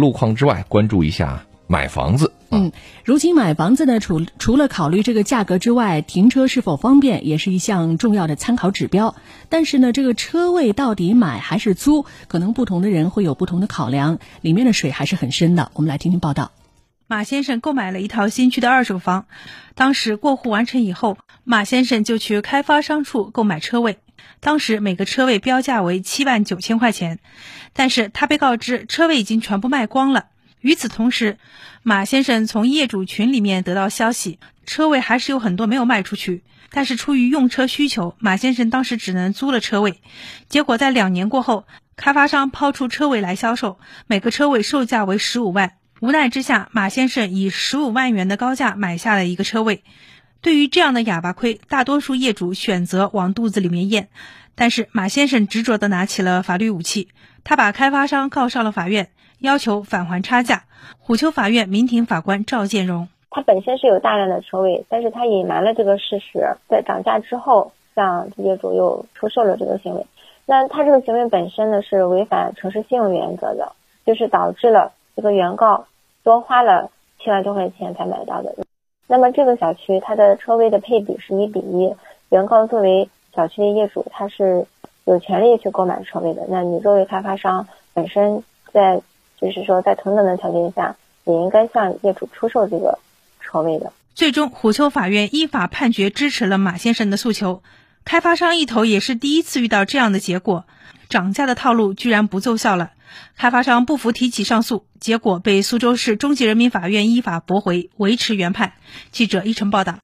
路况之外，关注一下买房子。嗯，如今买房子呢，除除了考虑这个价格之外，停车是否方便也是一项重要的参考指标。但是呢，这个车位到底买还是租，可能不同的人会有不同的考量，里面的水还是很深的。我们来听听报道。马先生购买了一套新区的二手房，当时过户完成以后，马先生就去开发商处购买车位。当时每个车位标价为七万九千块钱，但是他被告知车位已经全部卖光了。与此同时，马先生从业主群里面得到消息，车位还是有很多没有卖出去。但是出于用车需求，马先生当时只能租了车位。结果在两年过后，开发商抛出车位来销售，每个车位售价为十五万。无奈之下，马先生以十五万元的高价买下了一个车位。对于这样的哑巴亏，大多数业主选择往肚子里面咽。但是马先生执着地拿起了法律武器，他把开发商告上了法院，要求返还差价。虎丘法院民庭法官赵建荣，他本身是有大量的车位，但是他隐瞒了这个事实，在涨价之后向业主又出售了这个行为。那他这个行为本身呢是违反诚实信用原则的，就是导致了这个原告多花了七万多块钱才买到的。那么这个小区它的车位的配比是一比一，原告作为小区的业主，他是有权利去购买车位的。那你作为开发商，本身在就是说在同等的条件下，也应该向业主出售这个车位的。最终，虎丘法院依法判决支持了马先生的诉求。开发商一头也是第一次遇到这样的结果，涨价的套路居然不奏效了。开发商不服提起上诉，结果被苏州市中级人民法院依法驳回，维持原判。记者一晨报道。